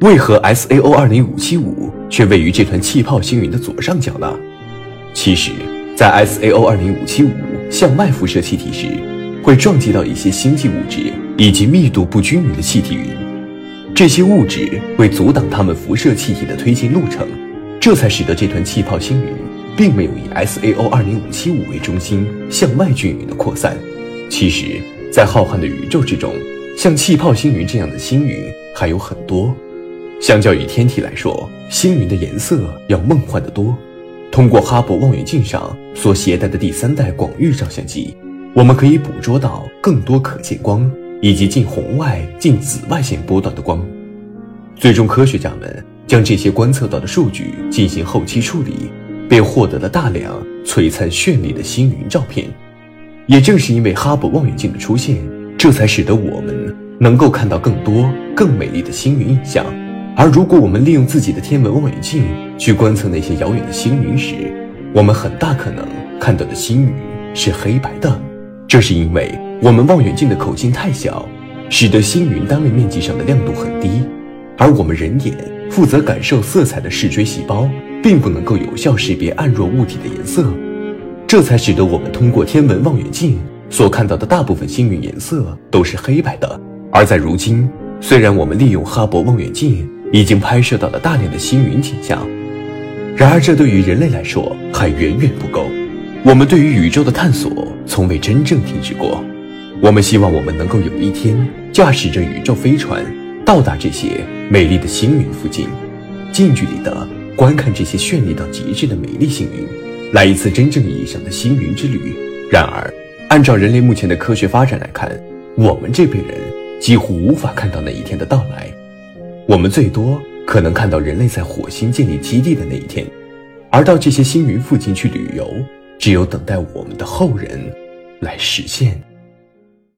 为何 S A O 二零五七五却位于这团气泡星云的左上角呢？其实，在 S A O 二零五七五向外辐射气体时，会撞击到一些星际物质以及密度不均匀的气体云，这些物质会阻挡它们辐射气体的推进路程，这才使得这团气泡星云并没有以 S A O 二零五七五为中心向外均匀的扩散。其实，在浩瀚的宇宙之中，像气泡星云这样的星云还有很多。相较于天体来说，星云的颜色要梦幻得多。通过哈勃望远镜上所携带的第三代广域照相机，我们可以捕捉到更多可见光以及近红外、近紫外线波段的光。最终，科学家们将这些观测到的数据进行后期处理，便获得了大量璀璨绚丽的星云照片。也正是因为哈勃望远镜的出现，这才使得我们能够看到更多更美丽的星云影像。而如果我们利用自己的天文望远镜去观测那些遥远的星云时，我们很大可能看到的星云是黑白的。这是因为我们望远镜的口径太小，使得星云单位面积上的亮度很低，而我们人眼负责感受色彩的视锥细胞并不能够有效识别暗弱物体的颜色，这才使得我们通过天文望远镜所看到的大部分星云颜色都是黑白的。而在如今，虽然我们利用哈勃望远镜，已经拍摄到了大量的星云景象，然而这对于人类来说还远远不够。我们对于宇宙的探索从未真正停止过。我们希望我们能够有一天驾驶着宇宙飞船到达这些美丽的星云附近，近距离的观看这些绚丽到极致的美丽星云，来一次真正意义上的星云之旅。然而，按照人类目前的科学发展来看，我们这辈人几乎无法看到那一天的到来。我们最多可能看到人类在火星建立基地的那一天，而到这些星云附近去旅游，只有等待我们的后人来实现。